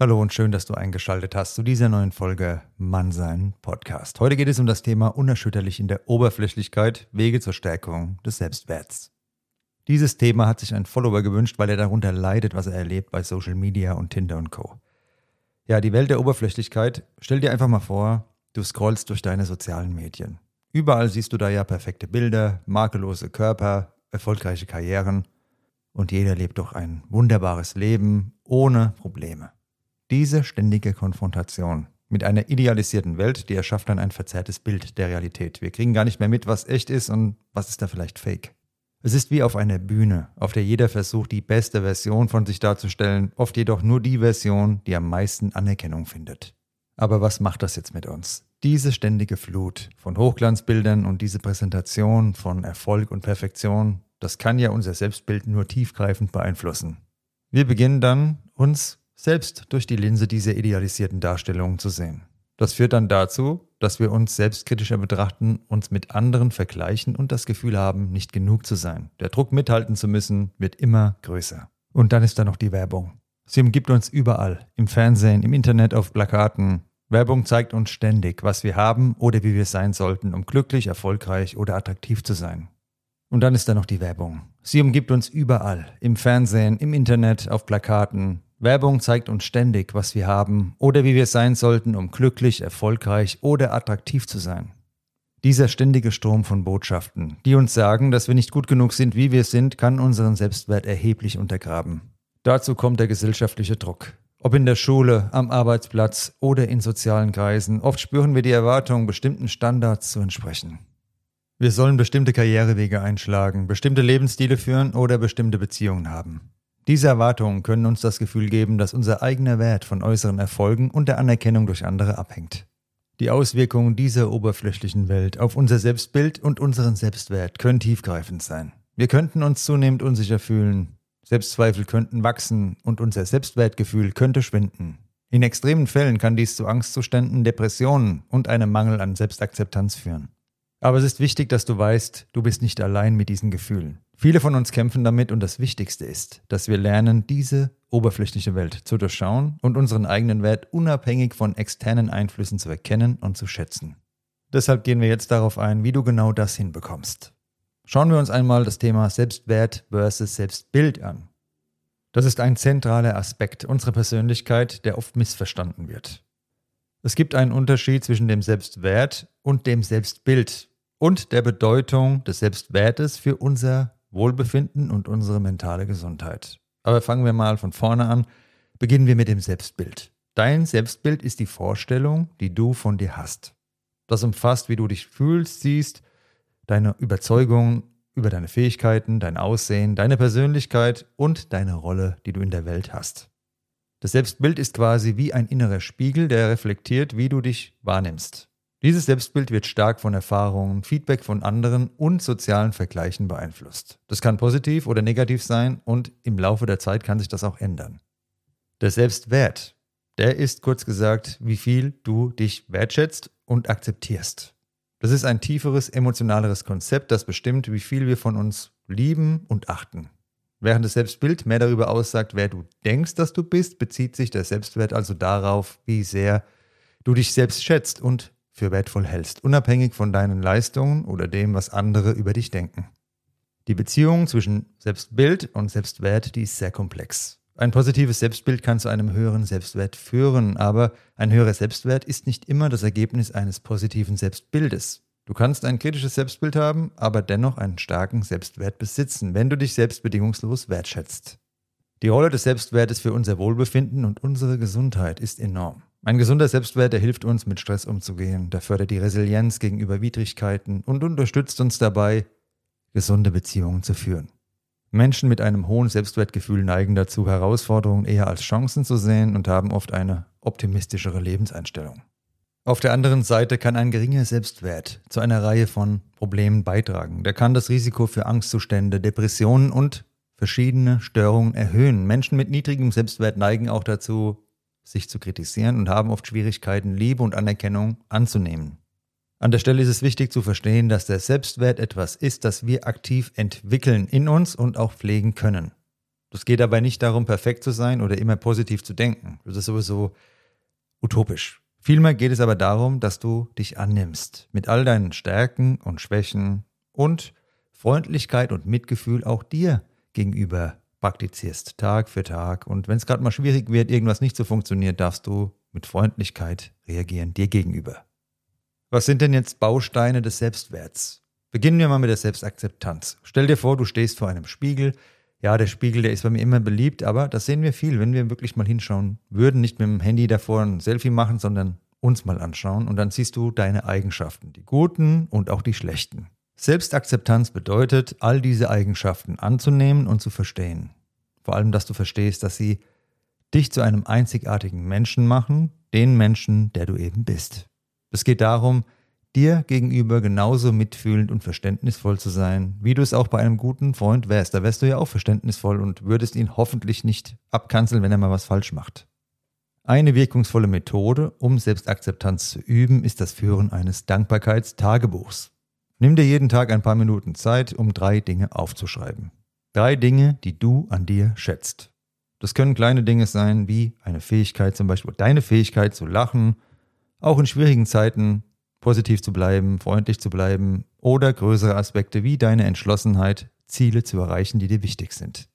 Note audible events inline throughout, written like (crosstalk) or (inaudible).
Hallo und schön, dass du eingeschaltet hast zu dieser neuen Folge Mannsein Podcast. Heute geht es um das Thema unerschütterlich in der Oberflächlichkeit, Wege zur Stärkung des Selbstwerts. Dieses Thema hat sich ein Follower gewünscht, weil er darunter leidet, was er erlebt bei Social Media und Tinder und Co. Ja, die Welt der Oberflächlichkeit, stell dir einfach mal vor, du scrollst durch deine sozialen Medien. Überall siehst du da ja perfekte Bilder, makellose Körper, erfolgreiche Karrieren und jeder lebt doch ein wunderbares Leben ohne Probleme. Diese ständige Konfrontation mit einer idealisierten Welt, die erschafft dann ein verzerrtes Bild der Realität. Wir kriegen gar nicht mehr mit, was echt ist und was ist da vielleicht fake. Es ist wie auf einer Bühne, auf der jeder versucht, die beste Version von sich darzustellen, oft jedoch nur die Version, die am meisten Anerkennung findet. Aber was macht das jetzt mit uns? Diese ständige Flut von Hochglanzbildern und diese Präsentation von Erfolg und Perfektion, das kann ja unser Selbstbild nur tiefgreifend beeinflussen. Wir beginnen dann, uns selbst durch die Linse dieser idealisierten Darstellungen zu sehen. Das führt dann dazu, dass wir uns selbstkritischer betrachten, uns mit anderen vergleichen und das Gefühl haben, nicht genug zu sein. Der Druck mithalten zu müssen wird immer größer. Und dann ist da noch die Werbung. Sie umgibt uns überall, im Fernsehen, im Internet, auf Plakaten. Werbung zeigt uns ständig, was wir haben oder wie wir sein sollten, um glücklich, erfolgreich oder attraktiv zu sein. Und dann ist da noch die Werbung. Sie umgibt uns überall, im Fernsehen, im Internet, auf Plakaten. Werbung zeigt uns ständig, was wir haben oder wie wir sein sollten, um glücklich, erfolgreich oder attraktiv zu sein. Dieser ständige Strom von Botschaften, die uns sagen, dass wir nicht gut genug sind, wie wir sind, kann unseren Selbstwert erheblich untergraben. Dazu kommt der gesellschaftliche Druck. Ob in der Schule, am Arbeitsplatz oder in sozialen Kreisen, oft spüren wir die Erwartung, bestimmten Standards zu entsprechen. Wir sollen bestimmte Karrierewege einschlagen, bestimmte Lebensstile führen oder bestimmte Beziehungen haben. Diese Erwartungen können uns das Gefühl geben, dass unser eigener Wert von äußeren Erfolgen und der Anerkennung durch andere abhängt. Die Auswirkungen dieser oberflächlichen Welt auf unser Selbstbild und unseren Selbstwert können tiefgreifend sein. Wir könnten uns zunehmend unsicher fühlen, Selbstzweifel könnten wachsen und unser Selbstwertgefühl könnte schwinden. In extremen Fällen kann dies zu Angstzuständen, Depressionen und einem Mangel an Selbstakzeptanz führen. Aber es ist wichtig, dass du weißt, du bist nicht allein mit diesen Gefühlen. Viele von uns kämpfen damit und das Wichtigste ist, dass wir lernen, diese oberflächliche Welt zu durchschauen und unseren eigenen Wert unabhängig von externen Einflüssen zu erkennen und zu schätzen. Deshalb gehen wir jetzt darauf ein, wie du genau das hinbekommst. Schauen wir uns einmal das Thema Selbstwert versus Selbstbild an. Das ist ein zentraler Aspekt unserer Persönlichkeit, der oft missverstanden wird. Es gibt einen Unterschied zwischen dem Selbstwert und dem Selbstbild, und der Bedeutung des Selbstwertes für unser Wohlbefinden und unsere mentale Gesundheit. Aber fangen wir mal von vorne an. Beginnen wir mit dem Selbstbild. Dein Selbstbild ist die Vorstellung, die du von dir hast. Das umfasst, wie du dich fühlst, siehst, deine Überzeugungen über deine Fähigkeiten, dein Aussehen, deine Persönlichkeit und deine Rolle, die du in der Welt hast. Das Selbstbild ist quasi wie ein innerer Spiegel, der reflektiert, wie du dich wahrnimmst. Dieses Selbstbild wird stark von Erfahrungen, Feedback von anderen und sozialen Vergleichen beeinflusst. Das kann positiv oder negativ sein und im Laufe der Zeit kann sich das auch ändern. Der Selbstwert, der ist kurz gesagt, wie viel du dich wertschätzt und akzeptierst. Das ist ein tieferes, emotionaleres Konzept, das bestimmt, wie viel wir von uns lieben und achten. Während das Selbstbild mehr darüber aussagt, wer du denkst, dass du bist, bezieht sich der Selbstwert also darauf, wie sehr du dich selbst schätzt und für wertvoll hältst, unabhängig von deinen Leistungen oder dem, was andere über dich denken. Die Beziehung zwischen Selbstbild und Selbstwert, die ist sehr komplex. Ein positives Selbstbild kann zu einem höheren Selbstwert führen, aber ein höherer Selbstwert ist nicht immer das Ergebnis eines positiven Selbstbildes. Du kannst ein kritisches Selbstbild haben, aber dennoch einen starken Selbstwert besitzen, wenn du dich selbst bedingungslos wertschätzt. Die Rolle des Selbstwertes für unser Wohlbefinden und unsere Gesundheit ist enorm. Ein gesunder Selbstwert, der hilft uns, mit Stress umzugehen, der fördert die Resilienz gegenüber Widrigkeiten und unterstützt uns dabei, gesunde Beziehungen zu führen. Menschen mit einem hohen Selbstwertgefühl neigen dazu, Herausforderungen eher als Chancen zu sehen und haben oft eine optimistischere Lebenseinstellung. Auf der anderen Seite kann ein geringer Selbstwert zu einer Reihe von Problemen beitragen. Der kann das Risiko für Angstzustände, Depressionen und verschiedene Störungen erhöhen. Menschen mit niedrigem Selbstwert neigen auch dazu, sich zu kritisieren und haben oft Schwierigkeiten, Liebe und Anerkennung anzunehmen. An der Stelle ist es wichtig zu verstehen, dass der Selbstwert etwas ist, das wir aktiv entwickeln in uns und auch pflegen können. Es geht dabei nicht darum, perfekt zu sein oder immer positiv zu denken. Das ist sowieso utopisch. Vielmehr geht es aber darum, dass du dich annimmst mit all deinen Stärken und Schwächen und Freundlichkeit und Mitgefühl auch dir gegenüber praktizierst, Tag für Tag. Und wenn es gerade mal schwierig wird, irgendwas nicht so funktioniert, darfst du mit Freundlichkeit reagieren dir gegenüber. Was sind denn jetzt Bausteine des Selbstwerts? Beginnen wir mal mit der Selbstakzeptanz. Stell dir vor, du stehst vor einem Spiegel. Ja, der Spiegel, der ist bei mir immer beliebt, aber das sehen wir viel, wenn wir wirklich mal hinschauen würden, nicht mit dem Handy davor ein Selfie machen, sondern uns mal anschauen und dann siehst du deine Eigenschaften, die guten und auch die schlechten. Selbstakzeptanz bedeutet, all diese Eigenschaften anzunehmen und zu verstehen. Vor allem, dass du verstehst, dass sie dich zu einem einzigartigen Menschen machen, den Menschen, der du eben bist. Es geht darum, dir gegenüber genauso mitfühlend und verständnisvoll zu sein, wie du es auch bei einem guten Freund wärst. Da wärst du ja auch verständnisvoll und würdest ihn hoffentlich nicht abkanzeln, wenn er mal was falsch macht. Eine wirkungsvolle Methode, um Selbstakzeptanz zu üben, ist das Führen eines Dankbarkeitstagebuchs. Nimm dir jeden Tag ein paar Minuten Zeit, um drei Dinge aufzuschreiben. Drei Dinge, die du an dir schätzt. Das können kleine Dinge sein, wie eine Fähigkeit, zum Beispiel deine Fähigkeit zu lachen, auch in schwierigen Zeiten positiv zu bleiben, freundlich zu bleiben oder größere Aspekte wie deine Entschlossenheit, Ziele zu erreichen, die dir wichtig sind.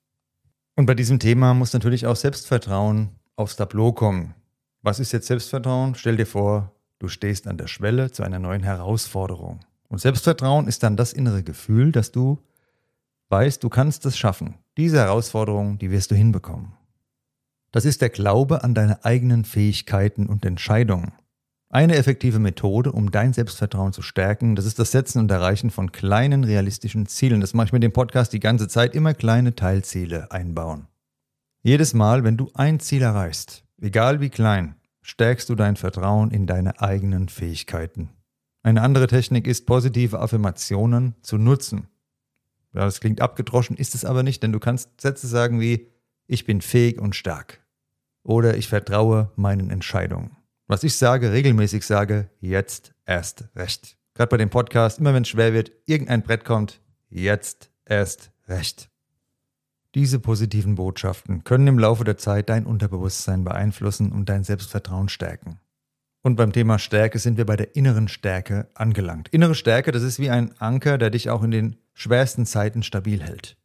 Und bei diesem Thema muss natürlich auch Selbstvertrauen aufs Tableau kommen. Was ist jetzt Selbstvertrauen? Stell dir vor, du stehst an der Schwelle zu einer neuen Herausforderung. Und Selbstvertrauen ist dann das innere Gefühl, dass du weißt, du kannst es schaffen. Diese Herausforderung, die wirst du hinbekommen. Das ist der Glaube an deine eigenen Fähigkeiten und Entscheidungen. Eine effektive Methode, um dein Selbstvertrauen zu stärken, das ist das Setzen und Erreichen von kleinen realistischen Zielen. Das mache ich mit dem Podcast die ganze Zeit, immer kleine Teilziele einbauen. Jedes Mal, wenn du ein Ziel erreichst, egal wie klein, stärkst du dein Vertrauen in deine eigenen Fähigkeiten. Eine andere Technik ist, positive Affirmationen zu nutzen. Ja, das klingt abgedroschen, ist es aber nicht, denn du kannst Sätze sagen wie ich bin fähig und stark oder ich vertraue meinen Entscheidungen. Was ich sage, regelmäßig sage, jetzt erst recht. Gerade bei dem Podcast, immer wenn es schwer wird, irgendein Brett kommt, jetzt erst recht. Diese positiven Botschaften können im Laufe der Zeit dein Unterbewusstsein beeinflussen und dein Selbstvertrauen stärken. Und beim Thema Stärke sind wir bei der inneren Stärke angelangt. Innere Stärke, das ist wie ein Anker, der dich auch in den schwersten Zeiten stabil hält.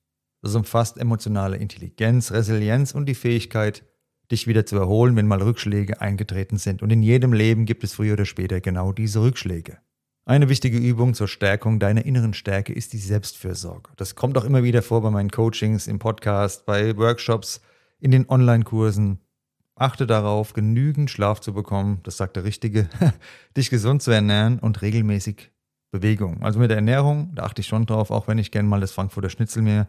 Das umfasst emotionale Intelligenz, Resilienz und die Fähigkeit, dich wieder zu erholen, wenn mal Rückschläge eingetreten sind. Und in jedem Leben gibt es früher oder später genau diese Rückschläge. Eine wichtige Übung zur Stärkung deiner inneren Stärke ist die Selbstfürsorge. Das kommt auch immer wieder vor bei meinen Coachings, im Podcast, bei Workshops, in den Online-Kursen. Achte darauf, genügend Schlaf zu bekommen, das sagt der Richtige, (laughs) dich gesund zu ernähren und regelmäßig Bewegung. Also mit der Ernährung, da achte ich schon drauf, auch wenn ich gerne mal das Frankfurter Schnitzel mir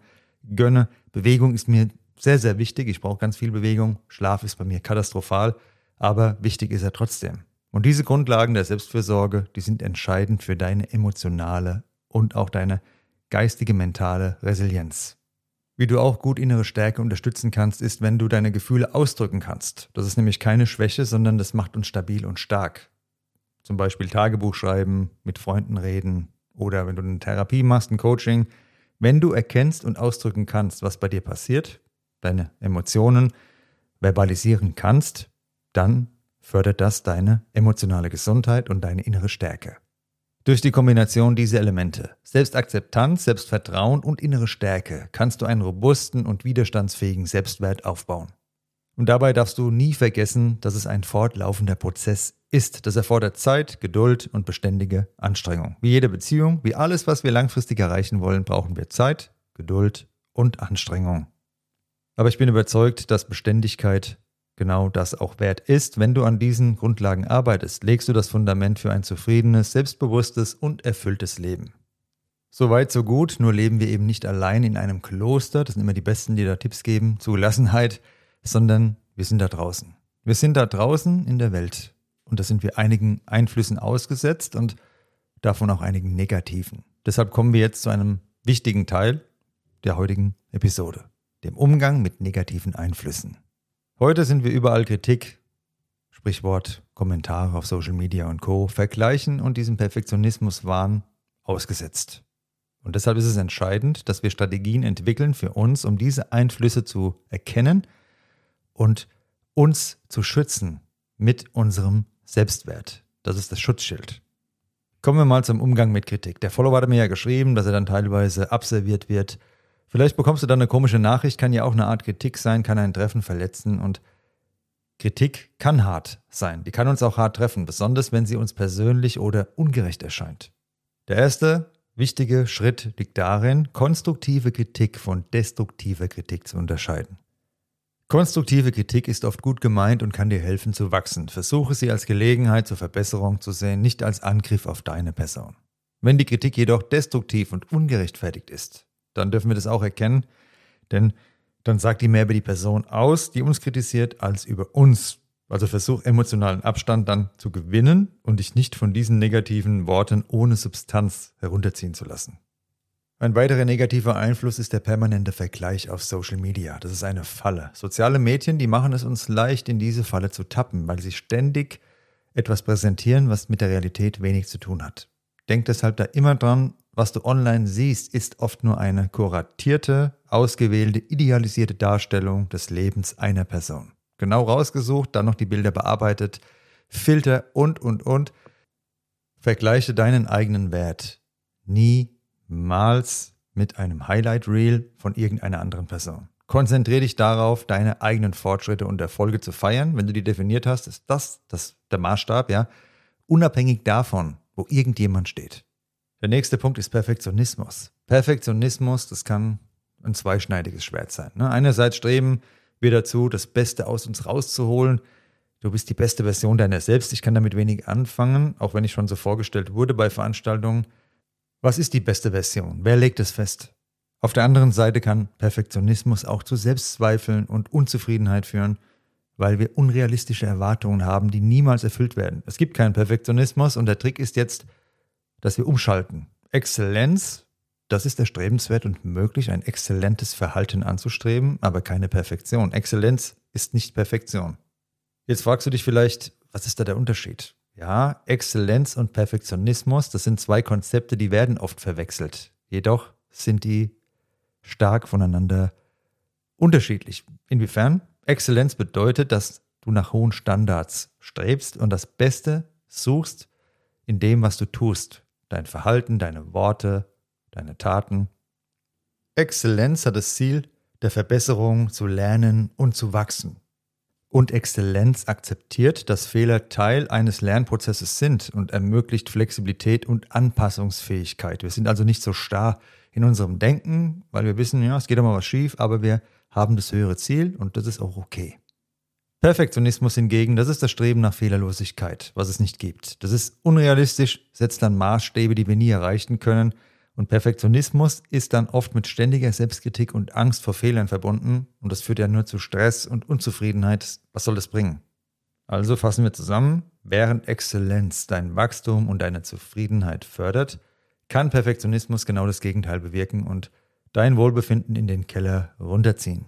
gönne. Bewegung ist mir sehr, sehr wichtig. Ich brauche ganz viel Bewegung. Schlaf ist bei mir katastrophal, aber wichtig ist er trotzdem. Und diese Grundlagen der Selbstfürsorge, die sind entscheidend für deine emotionale und auch deine geistige, mentale Resilienz. Wie du auch gut innere Stärke unterstützen kannst, ist, wenn du deine Gefühle ausdrücken kannst. Das ist nämlich keine Schwäche, sondern das macht uns stabil und stark. Zum Beispiel Tagebuch schreiben, mit Freunden reden oder wenn du eine Therapie machst, ein Coaching. Wenn du erkennst und ausdrücken kannst, was bei dir passiert, deine Emotionen verbalisieren kannst, dann fördert das deine emotionale Gesundheit und deine innere Stärke. Durch die Kombination dieser Elemente, Selbstakzeptanz, Selbstvertrauen und innere Stärke, kannst du einen robusten und widerstandsfähigen Selbstwert aufbauen. Und dabei darfst du nie vergessen, dass es ein fortlaufender Prozess ist. Das erfordert Zeit, Geduld und beständige Anstrengung. Wie jede Beziehung, wie alles, was wir langfristig erreichen wollen, brauchen wir Zeit, Geduld und Anstrengung. Aber ich bin überzeugt, dass Beständigkeit genau das auch wert ist. Wenn du an diesen Grundlagen arbeitest, legst du das Fundament für ein zufriedenes, selbstbewusstes und erfülltes Leben. So weit, so gut, nur leben wir eben nicht allein in einem Kloster, das sind immer die Besten, die da Tipps geben, zu Gelassenheit, sondern wir sind da draußen. Wir sind da draußen in der Welt und da sind wir einigen Einflüssen ausgesetzt und davon auch einigen negativen. Deshalb kommen wir jetzt zu einem wichtigen Teil der heutigen Episode, dem Umgang mit negativen Einflüssen. Heute sind wir überall Kritik, Sprichwort, Kommentare auf Social Media und Co. vergleichen und diesem Perfektionismus-Wahn ausgesetzt. Und deshalb ist es entscheidend, dass wir Strategien entwickeln für uns, um diese Einflüsse zu erkennen und uns zu schützen mit unserem Selbstwert. Das ist das Schutzschild. Kommen wir mal zum Umgang mit Kritik. Der Follower hat mir ja geschrieben, dass er dann teilweise abserviert wird. Vielleicht bekommst du dann eine komische Nachricht, kann ja auch eine Art Kritik sein, kann ein Treffen verletzen und Kritik kann hart sein. Die kann uns auch hart treffen, besonders wenn sie uns persönlich oder ungerecht erscheint. Der erste wichtige Schritt liegt darin, konstruktive Kritik von destruktiver Kritik zu unterscheiden. Konstruktive Kritik ist oft gut gemeint und kann dir helfen zu wachsen. Versuche sie als Gelegenheit zur Verbesserung zu sehen, nicht als Angriff auf deine Person. Wenn die Kritik jedoch destruktiv und ungerechtfertigt ist, dann dürfen wir das auch erkennen, denn dann sagt die mehr über die Person aus, die uns kritisiert, als über uns. Also versuch emotionalen Abstand dann zu gewinnen und dich nicht von diesen negativen Worten ohne Substanz herunterziehen zu lassen. Ein weiterer negativer Einfluss ist der permanente Vergleich auf Social Media. Das ist eine Falle. Soziale Medien, die machen es uns leicht, in diese Falle zu tappen, weil sie ständig etwas präsentieren, was mit der Realität wenig zu tun hat. Denk deshalb da immer dran, was du online siehst, ist oft nur eine kuratierte, ausgewählte, idealisierte Darstellung des Lebens einer Person genau rausgesucht, dann noch die Bilder bearbeitet, Filter und, und, und. Vergleiche deinen eigenen Wert niemals mit einem Highlight Reel von irgendeiner anderen Person. Konzentriere dich darauf, deine eigenen Fortschritte und Erfolge zu feiern. Wenn du die definiert hast, ist das, das der Maßstab, ja, unabhängig davon, wo irgendjemand steht. Der nächste Punkt ist Perfektionismus. Perfektionismus, das kann ein zweischneidiges Schwert sein. Ne? Einerseits streben wir dazu, das Beste aus uns rauszuholen. Du bist die beste Version deiner selbst. Ich kann damit wenig anfangen, auch wenn ich schon so vorgestellt wurde bei Veranstaltungen. Was ist die beste Version? Wer legt es fest? Auf der anderen Seite kann Perfektionismus auch zu Selbstzweifeln und Unzufriedenheit führen, weil wir unrealistische Erwartungen haben, die niemals erfüllt werden. Es gibt keinen Perfektionismus und der Trick ist jetzt, dass wir umschalten. Exzellenz das ist erstrebenswert und möglich, ein exzellentes Verhalten anzustreben, aber keine Perfektion. Exzellenz ist nicht Perfektion. Jetzt fragst du dich vielleicht, was ist da der Unterschied? Ja, Exzellenz und Perfektionismus, das sind zwei Konzepte, die werden oft verwechselt. Jedoch sind die stark voneinander unterschiedlich. Inwiefern? Exzellenz bedeutet, dass du nach hohen Standards strebst und das Beste suchst in dem, was du tust. Dein Verhalten, deine Worte, deine Taten. Exzellenz hat das Ziel der Verbesserung zu lernen und zu wachsen. Und Exzellenz akzeptiert, dass Fehler Teil eines Lernprozesses sind und ermöglicht Flexibilität und Anpassungsfähigkeit. Wir sind also nicht so starr in unserem Denken, weil wir wissen, ja, es geht immer was schief, aber wir haben das höhere Ziel und das ist auch okay. Perfektionismus hingegen, das ist das Streben nach Fehlerlosigkeit, was es nicht gibt. Das ist unrealistisch, setzt dann Maßstäbe, die wir nie erreichen können und Perfektionismus ist dann oft mit ständiger Selbstkritik und Angst vor Fehlern verbunden und das führt ja nur zu Stress und Unzufriedenheit. Was soll das bringen? Also fassen wir zusammen, während Exzellenz dein Wachstum und deine Zufriedenheit fördert, kann Perfektionismus genau das Gegenteil bewirken und dein Wohlbefinden in den Keller runterziehen.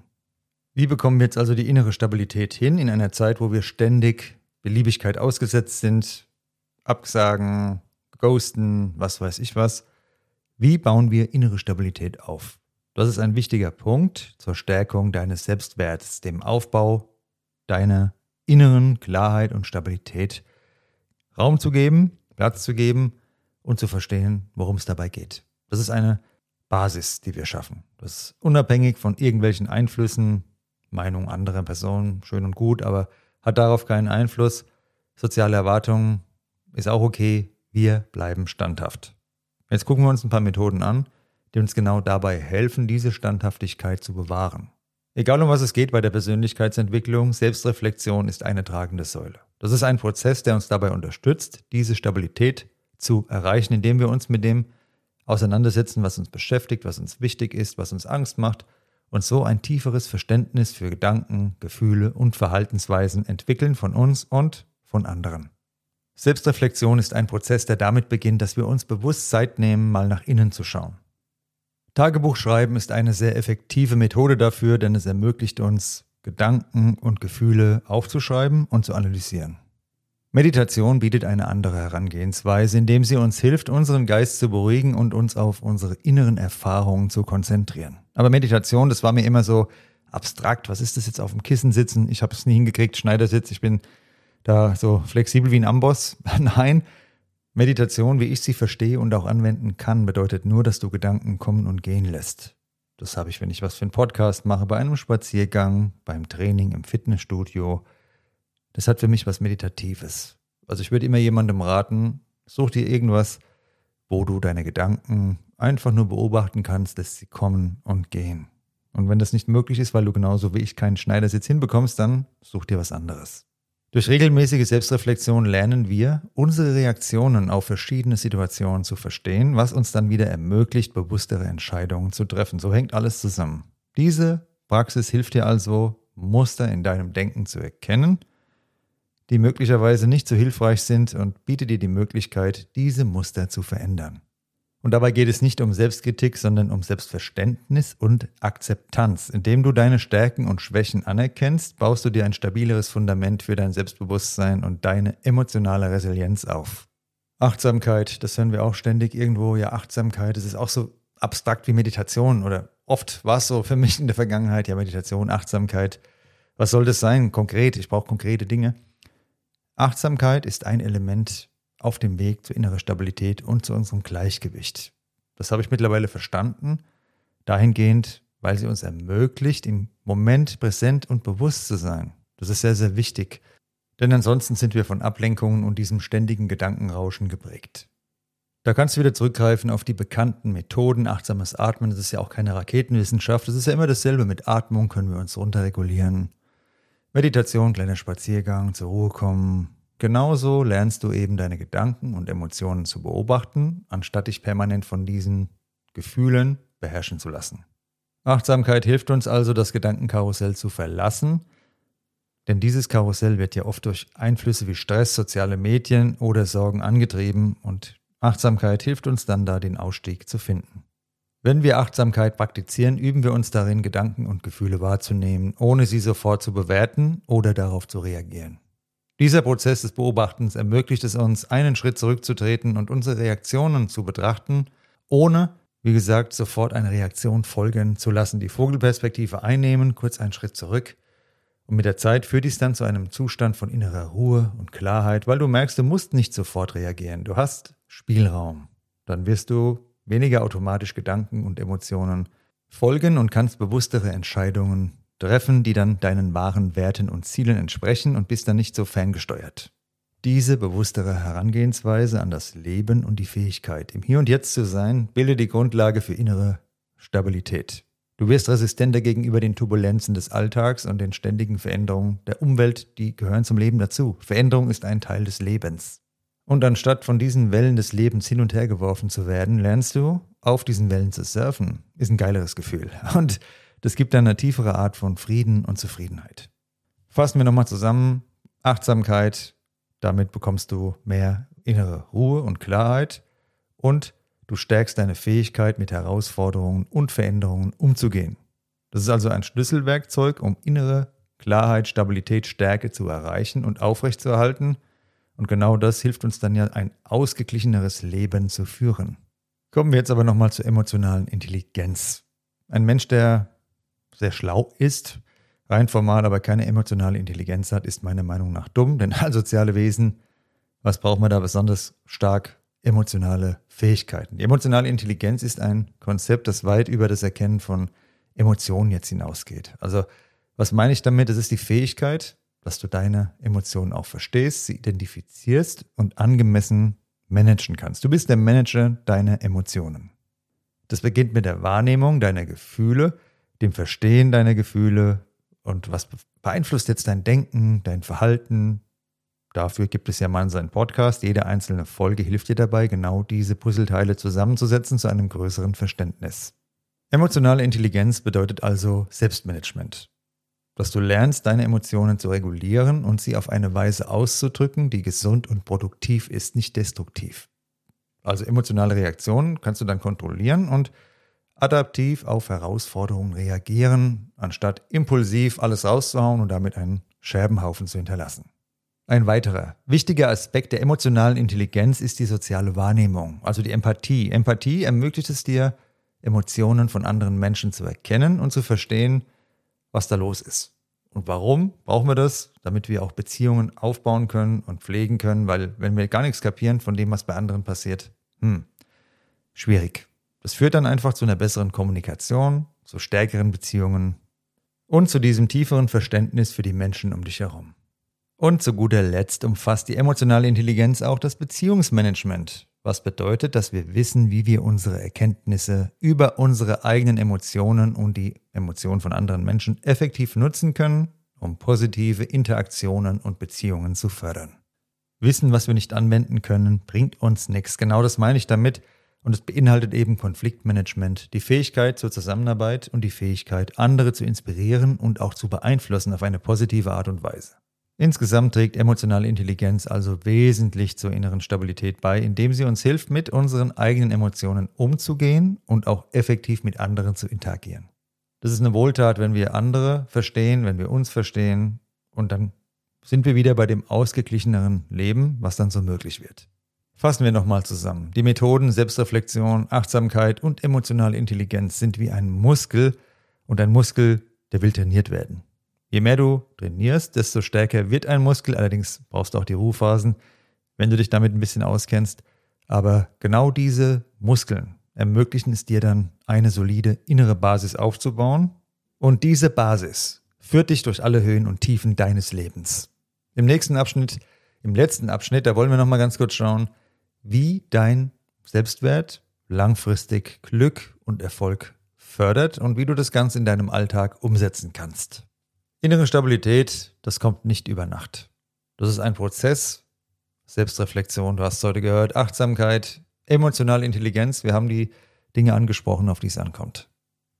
Wie bekommen wir jetzt also die innere Stabilität hin in einer Zeit, wo wir ständig Beliebigkeit ausgesetzt sind, Absagen, Ghosten, was weiß ich was? Wie bauen wir innere Stabilität auf? Das ist ein wichtiger Punkt zur Stärkung deines Selbstwerts, dem Aufbau deiner inneren Klarheit und Stabilität Raum zu geben, Platz zu geben und zu verstehen, worum es dabei geht. Das ist eine Basis, die wir schaffen. Das ist unabhängig von irgendwelchen Einflüssen, Meinung anderer Personen, schön und gut, aber hat darauf keinen Einfluss. Soziale Erwartungen ist auch okay. Wir bleiben standhaft. Jetzt gucken wir uns ein paar Methoden an, die uns genau dabei helfen, diese Standhaftigkeit zu bewahren. Egal um was es geht bei der Persönlichkeitsentwicklung, Selbstreflexion ist eine tragende Säule. Das ist ein Prozess, der uns dabei unterstützt, diese Stabilität zu erreichen, indem wir uns mit dem auseinandersetzen, was uns beschäftigt, was uns wichtig ist, was uns Angst macht und so ein tieferes Verständnis für Gedanken, Gefühle und Verhaltensweisen entwickeln von uns und von anderen. Selbstreflexion ist ein Prozess, der damit beginnt, dass wir uns bewusst Zeit nehmen, mal nach innen zu schauen. Tagebuchschreiben ist eine sehr effektive Methode dafür, denn es ermöglicht uns, Gedanken und Gefühle aufzuschreiben und zu analysieren. Meditation bietet eine andere Herangehensweise, indem sie uns hilft, unseren Geist zu beruhigen und uns auf unsere inneren Erfahrungen zu konzentrieren. Aber Meditation, das war mir immer so abstrakt. Was ist das jetzt auf dem Kissen sitzen? Ich habe es nie hingekriegt, Schneidersitz. Ich bin da so flexibel wie ein Amboss. (laughs) Nein, Meditation, wie ich sie verstehe und auch anwenden kann, bedeutet nur, dass du Gedanken kommen und gehen lässt. Das habe ich, wenn ich was für einen Podcast mache, bei einem Spaziergang, beim Training im Fitnessstudio, das hat für mich was Meditatives. Also ich würde immer jemandem raten, such dir irgendwas, wo du deine Gedanken einfach nur beobachten kannst, dass sie kommen und gehen. Und wenn das nicht möglich ist, weil du genauso wie ich keinen Schneidersitz hinbekommst, dann such dir was anderes. Durch regelmäßige Selbstreflexion lernen wir, unsere Reaktionen auf verschiedene Situationen zu verstehen, was uns dann wieder ermöglicht, bewusstere Entscheidungen zu treffen. So hängt alles zusammen. Diese Praxis hilft dir also, Muster in deinem Denken zu erkennen die möglicherweise nicht so hilfreich sind und bietet dir die Möglichkeit, diese Muster zu verändern. Und dabei geht es nicht um Selbstkritik, sondern um Selbstverständnis und Akzeptanz. Indem du deine Stärken und Schwächen anerkennst, baust du dir ein stabileres Fundament für dein Selbstbewusstsein und deine emotionale Resilienz auf. Achtsamkeit, das hören wir auch ständig irgendwo. Ja, Achtsamkeit, das ist auch so abstrakt wie Meditation oder oft war es so für mich in der Vergangenheit, ja, Meditation, Achtsamkeit. Was soll das sein? Konkret, ich brauche konkrete Dinge. Achtsamkeit ist ein Element auf dem Weg zu innerer Stabilität und zu unserem Gleichgewicht. Das habe ich mittlerweile verstanden, dahingehend, weil sie uns ermöglicht, im Moment präsent und bewusst zu sein. Das ist sehr, sehr wichtig, denn ansonsten sind wir von Ablenkungen und diesem ständigen Gedankenrauschen geprägt. Da kannst du wieder zurückgreifen auf die bekannten Methoden, achtsames Atmen, das ist ja auch keine Raketenwissenschaft, das ist ja immer dasselbe, mit Atmung können wir uns runterregulieren, Meditation, kleiner Spaziergang, zur Ruhe kommen. Genauso lernst du eben deine Gedanken und Emotionen zu beobachten, anstatt dich permanent von diesen Gefühlen beherrschen zu lassen. Achtsamkeit hilft uns also, das Gedankenkarussell zu verlassen, denn dieses Karussell wird ja oft durch Einflüsse wie Stress, soziale Medien oder Sorgen angetrieben und Achtsamkeit hilft uns dann da, den Ausstieg zu finden. Wenn wir Achtsamkeit praktizieren, üben wir uns darin, Gedanken und Gefühle wahrzunehmen, ohne sie sofort zu bewerten oder darauf zu reagieren. Dieser Prozess des Beobachtens ermöglicht es uns, einen Schritt zurückzutreten und unsere Reaktionen zu betrachten, ohne, wie gesagt, sofort eine Reaktion folgen zu lassen. Die Vogelperspektive einnehmen, kurz einen Schritt zurück. Und mit der Zeit führt dies dann zu einem Zustand von innerer Ruhe und Klarheit, weil du merkst, du musst nicht sofort reagieren. Du hast Spielraum. Dann wirst du weniger automatisch Gedanken und Emotionen folgen und kannst bewusstere Entscheidungen treffen, die dann deinen wahren Werten und Zielen entsprechen und bist dann nicht so ferngesteuert. Diese bewusstere Herangehensweise an das Leben und die Fähigkeit, im Hier und Jetzt zu sein, bildet die Grundlage für innere Stabilität. Du wirst resistenter gegenüber den Turbulenzen des Alltags und den ständigen Veränderungen der Umwelt, die gehören zum Leben dazu. Veränderung ist ein Teil des Lebens. Und anstatt von diesen Wellen des Lebens hin und her geworfen zu werden, lernst du, auf diesen Wellen zu surfen. Ist ein geileres Gefühl. Und das gibt dann eine tiefere Art von Frieden und Zufriedenheit. Fassen wir nochmal zusammen. Achtsamkeit, damit bekommst du mehr innere Ruhe und Klarheit und du stärkst deine Fähigkeit, mit Herausforderungen und Veränderungen umzugehen. Das ist also ein Schlüsselwerkzeug, um innere Klarheit, Stabilität, Stärke zu erreichen und aufrechtzuerhalten und genau das hilft uns dann ja, ein ausgeglicheneres Leben zu führen. Kommen wir jetzt aber nochmal zur emotionalen Intelligenz. Ein Mensch, der sehr schlau ist, rein formal aber keine emotionale Intelligenz hat, ist meiner Meinung nach dumm, denn (laughs) als soziale Wesen, was braucht man da besonders stark? Emotionale Fähigkeiten. Die emotionale Intelligenz ist ein Konzept, das weit über das Erkennen von Emotionen jetzt hinausgeht. Also, was meine ich damit? Das ist die Fähigkeit, dass du deine Emotionen auch verstehst, sie identifizierst und angemessen managen kannst. Du bist der Manager deiner Emotionen. Das beginnt mit der Wahrnehmung deiner Gefühle, dem Verstehen deiner Gefühle und was beeinflusst jetzt dein Denken, dein Verhalten, dafür gibt es ja mal seinen Podcast. Jede einzelne Folge hilft dir dabei, genau diese Puzzleteile zusammenzusetzen zu einem größeren Verständnis. Emotionale Intelligenz bedeutet also Selbstmanagement. Dass du lernst, deine Emotionen zu regulieren und sie auf eine Weise auszudrücken, die gesund und produktiv ist, nicht destruktiv. Also emotionale Reaktionen kannst du dann kontrollieren und adaptiv auf Herausforderungen reagieren, anstatt impulsiv alles rauszuhauen und damit einen Scherbenhaufen zu hinterlassen. Ein weiterer wichtiger Aspekt der emotionalen Intelligenz ist die soziale Wahrnehmung, also die Empathie. Empathie ermöglicht es dir, Emotionen von anderen Menschen zu erkennen und zu verstehen, was da los ist. Und warum brauchen wir das? Damit wir auch Beziehungen aufbauen können und pflegen können, weil wenn wir gar nichts kapieren von dem, was bei anderen passiert, hm, schwierig. Das führt dann einfach zu einer besseren Kommunikation, zu stärkeren Beziehungen und zu diesem tieferen Verständnis für die Menschen um dich herum. Und zu guter Letzt umfasst die emotionale Intelligenz auch das Beziehungsmanagement, was bedeutet, dass wir wissen, wie wir unsere Erkenntnisse über unsere eigenen Emotionen und die Emotionen von anderen Menschen effektiv nutzen können, um positive Interaktionen und Beziehungen zu fördern. Wissen, was wir nicht anwenden können, bringt uns nichts. Genau das meine ich damit. Und es beinhaltet eben Konfliktmanagement, die Fähigkeit zur Zusammenarbeit und die Fähigkeit, andere zu inspirieren und auch zu beeinflussen auf eine positive Art und Weise. Insgesamt trägt emotionale Intelligenz also wesentlich zur inneren Stabilität bei, indem sie uns hilft, mit unseren eigenen Emotionen umzugehen und auch effektiv mit anderen zu interagieren. Das ist eine Wohltat, wenn wir andere verstehen, wenn wir uns verstehen und dann sind wir wieder bei dem ausgeglicheneren Leben, was dann so möglich wird. Fassen wir nochmal zusammen. Die Methoden Selbstreflexion, Achtsamkeit und emotionale Intelligenz sind wie ein Muskel und ein Muskel, der will trainiert werden. Je mehr du trainierst, desto stärker wird ein Muskel. Allerdings brauchst du auch die Ruhephasen, wenn du dich damit ein bisschen auskennst. Aber genau diese Muskeln ermöglichen es dir dann, eine solide innere Basis aufzubauen. Und diese Basis führt dich durch alle Höhen und Tiefen deines Lebens. Im nächsten Abschnitt, im letzten Abschnitt, da wollen wir nochmal ganz kurz schauen, wie dein Selbstwert langfristig Glück und Erfolg fördert und wie du das Ganze in deinem Alltag umsetzen kannst. Innere Stabilität, das kommt nicht über Nacht. Das ist ein Prozess. Selbstreflexion, du hast es heute gehört, Achtsamkeit, emotionale Intelligenz. Wir haben die Dinge angesprochen, auf die es ankommt.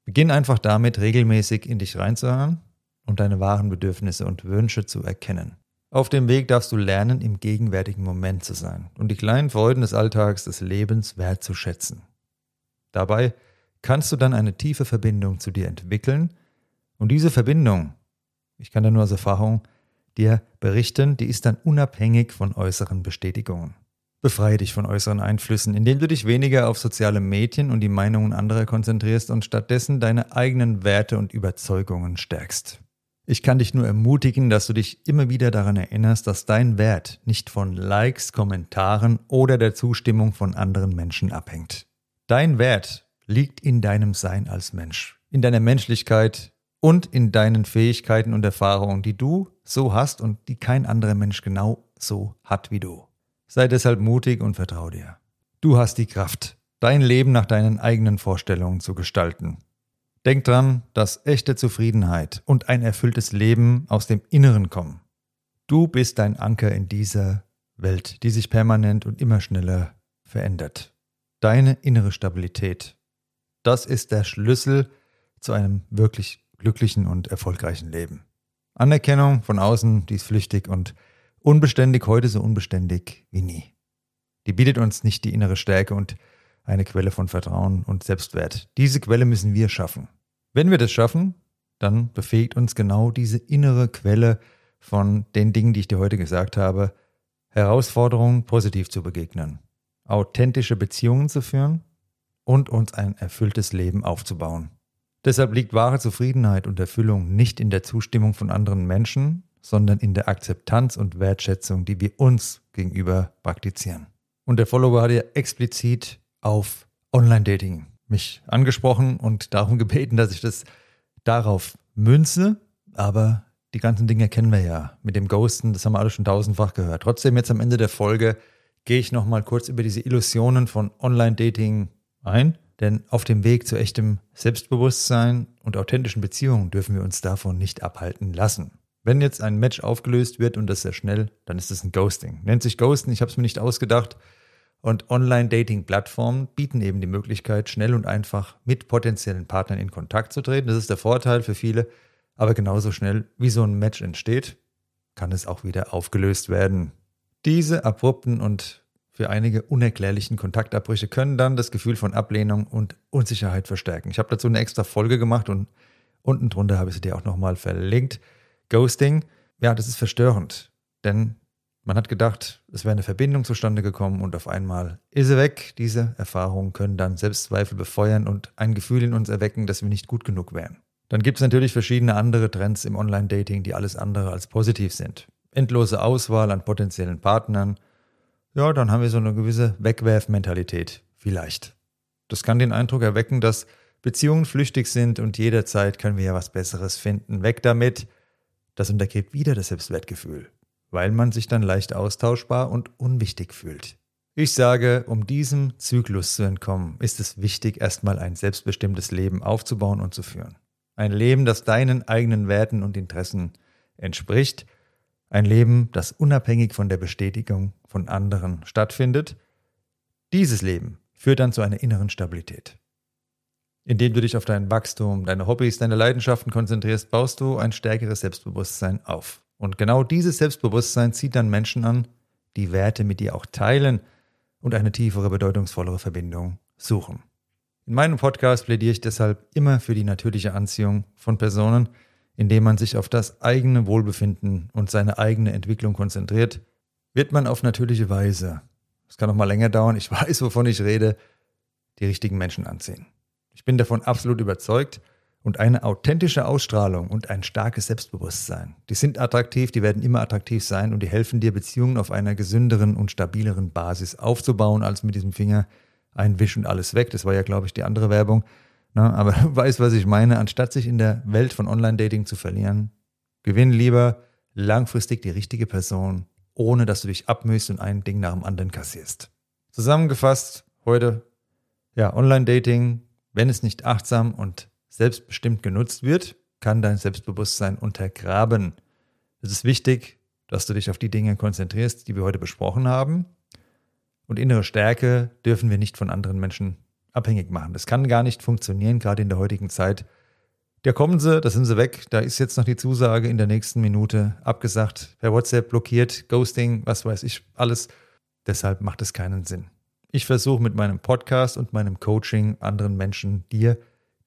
Beginn einfach damit, regelmäßig in dich reinzuhören und deine wahren Bedürfnisse und Wünsche zu erkennen. Auf dem Weg darfst du lernen, im gegenwärtigen Moment zu sein und die kleinen Freuden des Alltags, des Lebens wertzuschätzen. Dabei kannst du dann eine tiefe Verbindung zu dir entwickeln und diese Verbindung ich kann da nur aus Erfahrung dir berichten, die ist dann unabhängig von äußeren Bestätigungen. Befreie dich von äußeren Einflüssen, indem du dich weniger auf soziale Medien und die Meinungen anderer konzentrierst und stattdessen deine eigenen Werte und Überzeugungen stärkst. Ich kann dich nur ermutigen, dass du dich immer wieder daran erinnerst, dass dein Wert nicht von Likes, Kommentaren oder der Zustimmung von anderen Menschen abhängt. Dein Wert liegt in deinem Sein als Mensch, in deiner Menschlichkeit, und in deinen Fähigkeiten und Erfahrungen, die du so hast und die kein anderer Mensch genau so hat wie du. Sei deshalb mutig und vertrau dir. Du hast die Kraft, dein Leben nach deinen eigenen Vorstellungen zu gestalten. Denk dran, dass echte Zufriedenheit und ein erfülltes Leben aus dem Inneren kommen. Du bist dein Anker in dieser Welt, die sich permanent und immer schneller verändert. Deine innere Stabilität, das ist der Schlüssel zu einem wirklich glücklichen und erfolgreichen Leben. Anerkennung von außen, die ist flüchtig und unbeständig, heute so unbeständig wie nie. Die bietet uns nicht die innere Stärke und eine Quelle von Vertrauen und Selbstwert. Diese Quelle müssen wir schaffen. Wenn wir das schaffen, dann befähigt uns genau diese innere Quelle von den Dingen, die ich dir heute gesagt habe, Herausforderungen positiv zu begegnen, authentische Beziehungen zu führen und uns ein erfülltes Leben aufzubauen. Deshalb liegt wahre Zufriedenheit und Erfüllung nicht in der Zustimmung von anderen Menschen, sondern in der Akzeptanz und Wertschätzung, die wir uns gegenüber praktizieren. Und der Follower hat ja explizit auf Online-Dating mich angesprochen und darum gebeten, dass ich das darauf münze. Aber die ganzen Dinge kennen wir ja. Mit dem Ghosten, das haben wir alle schon tausendfach gehört. Trotzdem jetzt am Ende der Folge gehe ich nochmal kurz über diese Illusionen von Online-Dating ein denn auf dem Weg zu echtem Selbstbewusstsein und authentischen Beziehungen dürfen wir uns davon nicht abhalten lassen. Wenn jetzt ein Match aufgelöst wird und das sehr schnell, dann ist es ein Ghosting. Nennt sich Ghosten, ich habe es mir nicht ausgedacht. Und Online-Dating-Plattformen bieten eben die Möglichkeit, schnell und einfach mit potenziellen Partnern in Kontakt zu treten. Das ist der Vorteil für viele. Aber genauso schnell, wie so ein Match entsteht, kann es auch wieder aufgelöst werden. Diese abrupten und für einige unerklärlichen Kontaktabbrüche können dann das Gefühl von Ablehnung und Unsicherheit verstärken. Ich habe dazu eine extra Folge gemacht und unten drunter habe ich sie dir auch nochmal verlinkt. Ghosting, ja, das ist verstörend, denn man hat gedacht, es wäre eine Verbindung zustande gekommen und auf einmal ist sie weg. Diese Erfahrungen können dann Selbstzweifel befeuern und ein Gefühl in uns erwecken, dass wir nicht gut genug wären. Dann gibt es natürlich verschiedene andere Trends im Online-Dating, die alles andere als positiv sind. Endlose Auswahl an potenziellen Partnern. Ja, dann haben wir so eine gewisse Wegwerfmentalität. Vielleicht. Das kann den Eindruck erwecken, dass Beziehungen flüchtig sind und jederzeit können wir ja was Besseres finden. Weg damit. Das untergräbt wieder das Selbstwertgefühl, weil man sich dann leicht austauschbar und unwichtig fühlt. Ich sage, um diesem Zyklus zu entkommen, ist es wichtig, erstmal ein selbstbestimmtes Leben aufzubauen und zu führen. Ein Leben, das deinen eigenen Werten und Interessen entspricht. Ein Leben, das unabhängig von der Bestätigung von anderen stattfindet. Dieses Leben führt dann zu einer inneren Stabilität. Indem du dich auf dein Wachstum, deine Hobbys, deine Leidenschaften konzentrierst, baust du ein stärkeres Selbstbewusstsein auf. Und genau dieses Selbstbewusstsein zieht dann Menschen an, die Werte mit dir auch teilen und eine tiefere, bedeutungsvollere Verbindung suchen. In meinem Podcast plädiere ich deshalb immer für die natürliche Anziehung von Personen, indem man sich auf das eigene Wohlbefinden und seine eigene Entwicklung konzentriert, wird man auf natürliche Weise, es kann noch mal länger dauern, ich (laughs) weiß, wovon ich rede, die richtigen Menschen anziehen. Ich bin davon absolut überzeugt. Und eine authentische Ausstrahlung und ein starkes Selbstbewusstsein, die sind attraktiv, die werden immer attraktiv sein und die helfen dir, Beziehungen auf einer gesünderen und stabileren Basis aufzubauen, als mit diesem Finger ein Wisch und alles weg. Das war ja, glaube ich, die andere Werbung. Na, aber du (laughs) weißt, was ich meine. Anstatt sich in der Welt von Online-Dating zu verlieren, gewinn lieber langfristig die richtige Person, ohne dass du dich abmühst und ein Ding nach dem anderen kassierst. Zusammengefasst, heute, ja, Online-Dating wenn es nicht achtsam und selbstbestimmt genutzt wird, kann dein Selbstbewusstsein untergraben. Es ist wichtig, dass du dich auf die Dinge konzentrierst, die wir heute besprochen haben. Und innere Stärke dürfen wir nicht von anderen Menschen abhängig machen. Das kann gar nicht funktionieren, gerade in der heutigen Zeit. Da kommen sie, da sind sie weg. Da ist jetzt noch die Zusage in der nächsten Minute abgesagt, per WhatsApp blockiert, Ghosting, was weiß ich, alles. Deshalb macht es keinen Sinn. Ich versuche mit meinem Podcast und meinem Coaching anderen Menschen dir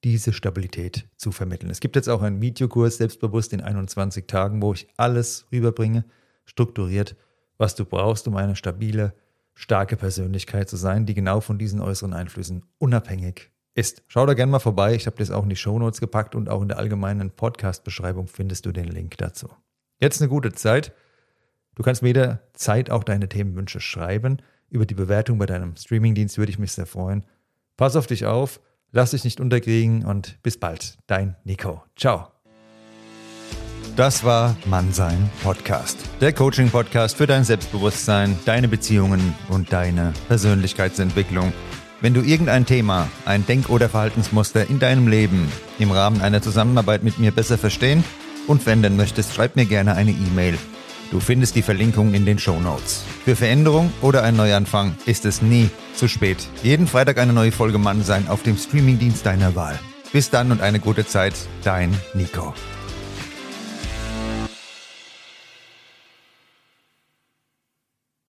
diese Stabilität zu vermitteln. Es gibt jetzt auch einen Videokurs Selbstbewusst in 21 Tagen, wo ich alles rüberbringe, strukturiert, was du brauchst, um eine stabile, starke Persönlichkeit zu sein, die genau von diesen äußeren Einflüssen unabhängig ist. Schau da gerne mal vorbei. Ich habe das auch in die Shownotes gepackt und auch in der allgemeinen Podcast-Beschreibung findest du den Link dazu. Jetzt eine gute Zeit. Du kannst mir jederzeit auch deine Themenwünsche schreiben. Über die Bewertung bei deinem Streamingdienst würde ich mich sehr freuen. Pass auf dich auf, lass dich nicht unterkriegen und bis bald. Dein Nico. Ciao. Das war Mannsein Podcast. Der Coaching-Podcast für dein Selbstbewusstsein, deine Beziehungen und deine Persönlichkeitsentwicklung. Wenn du irgendein Thema, ein Denk- oder Verhaltensmuster in deinem Leben im Rahmen einer Zusammenarbeit mit mir besser verstehen und wenden möchtest, schreib mir gerne eine E-Mail Du findest die Verlinkung in den Show Notes. Für Veränderung oder einen Neuanfang ist es nie zu spät. Jeden Freitag eine neue Folge Mann sein auf dem Streamingdienst deiner Wahl. Bis dann und eine gute Zeit, dein Nico.